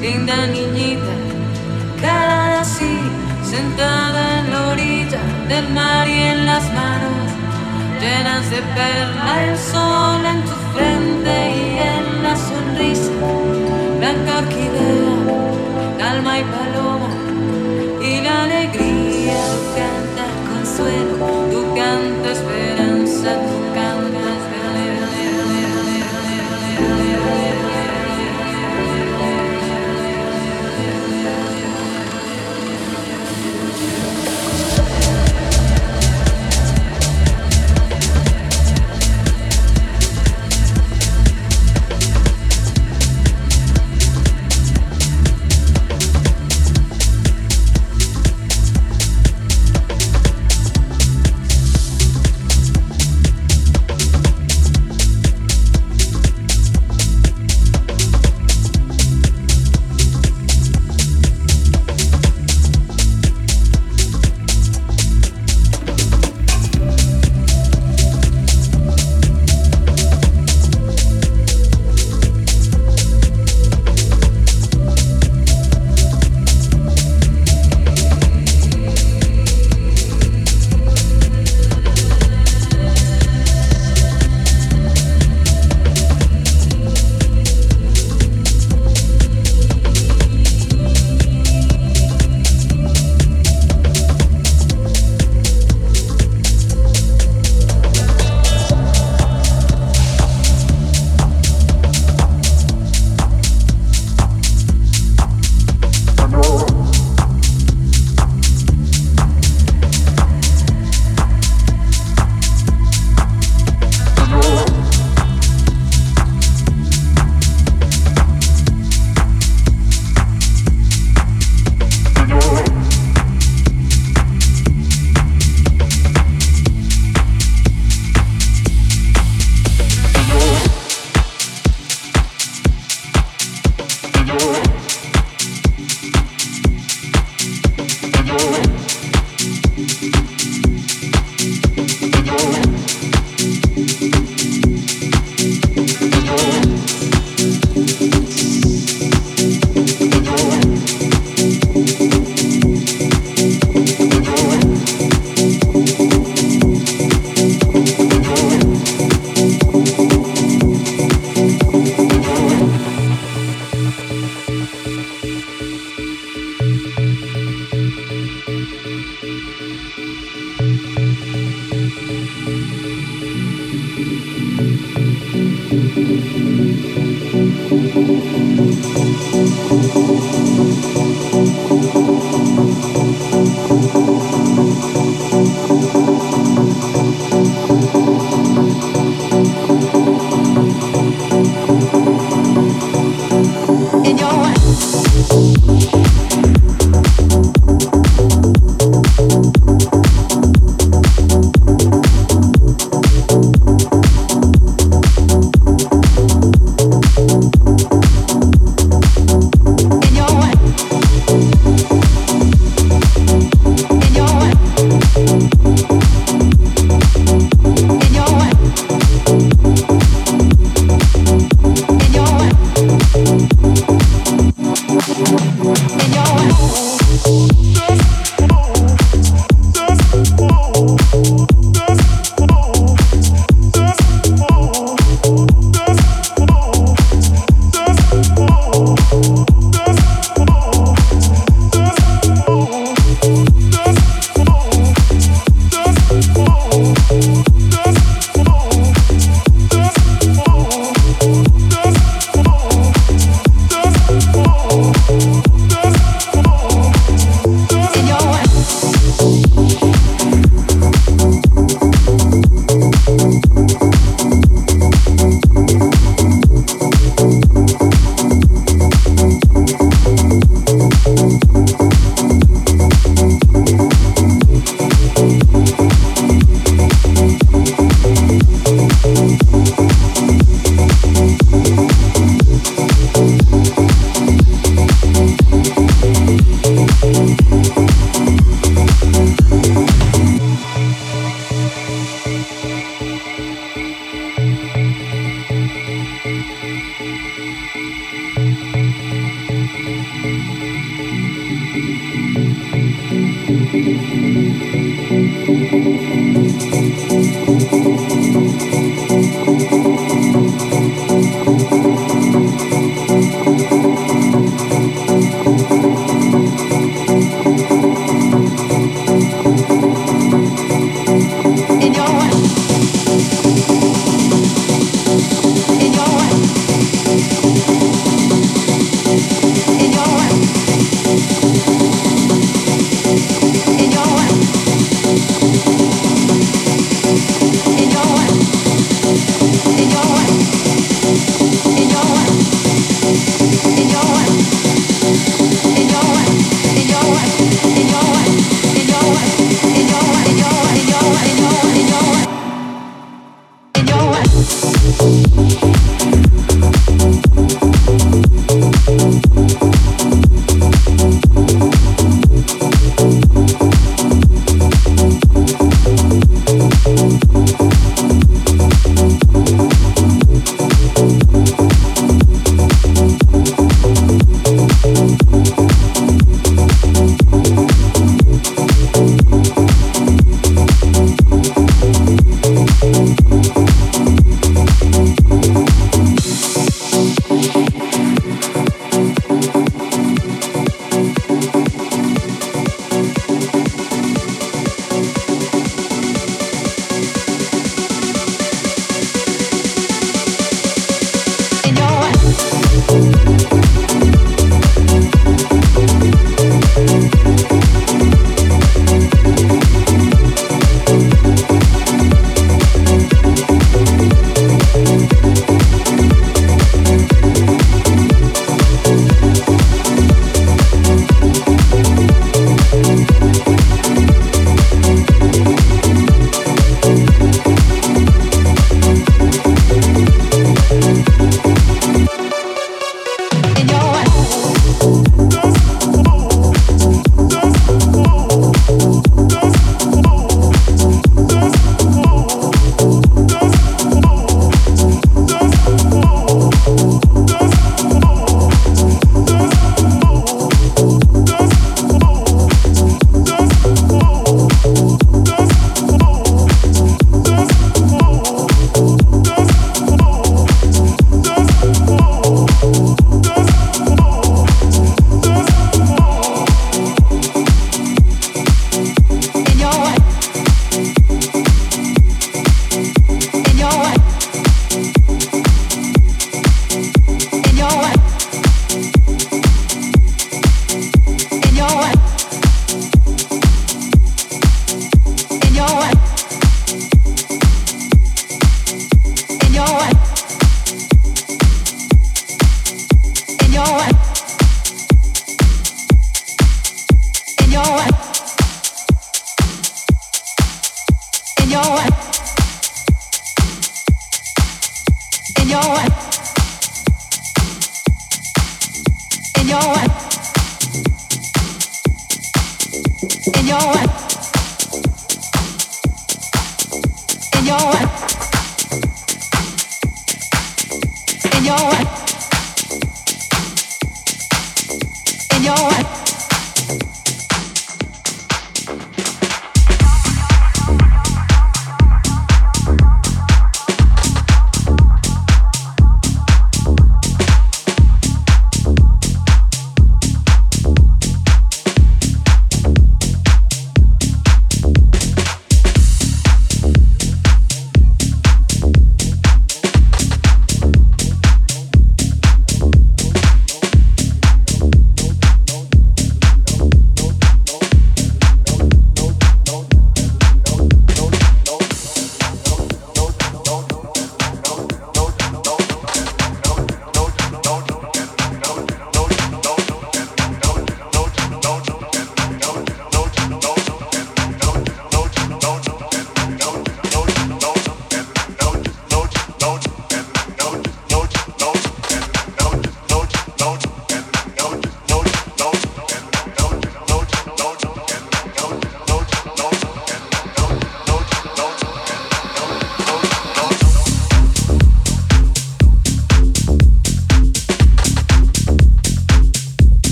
linda niñita, cara así, sentada en la orilla del mar y en las manos llenas de perla el sol en tu frente y en la sonrisa, blanca orquídea, calma y paloma y la alegría canta consuelo.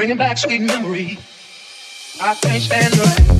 Bringing back sweet memory. I can't stand right.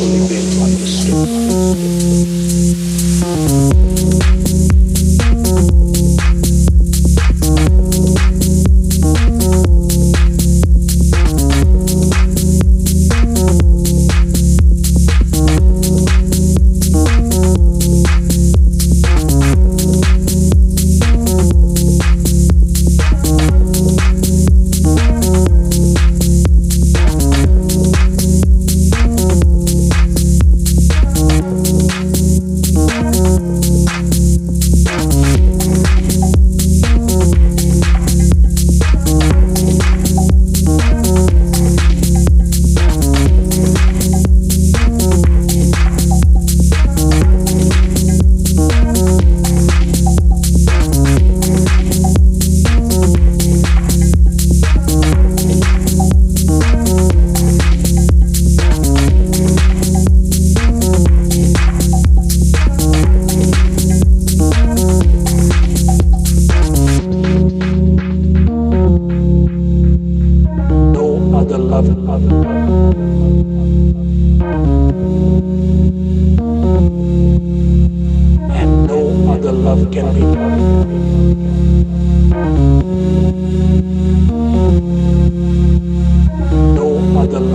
Absolutely.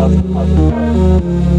Thank you.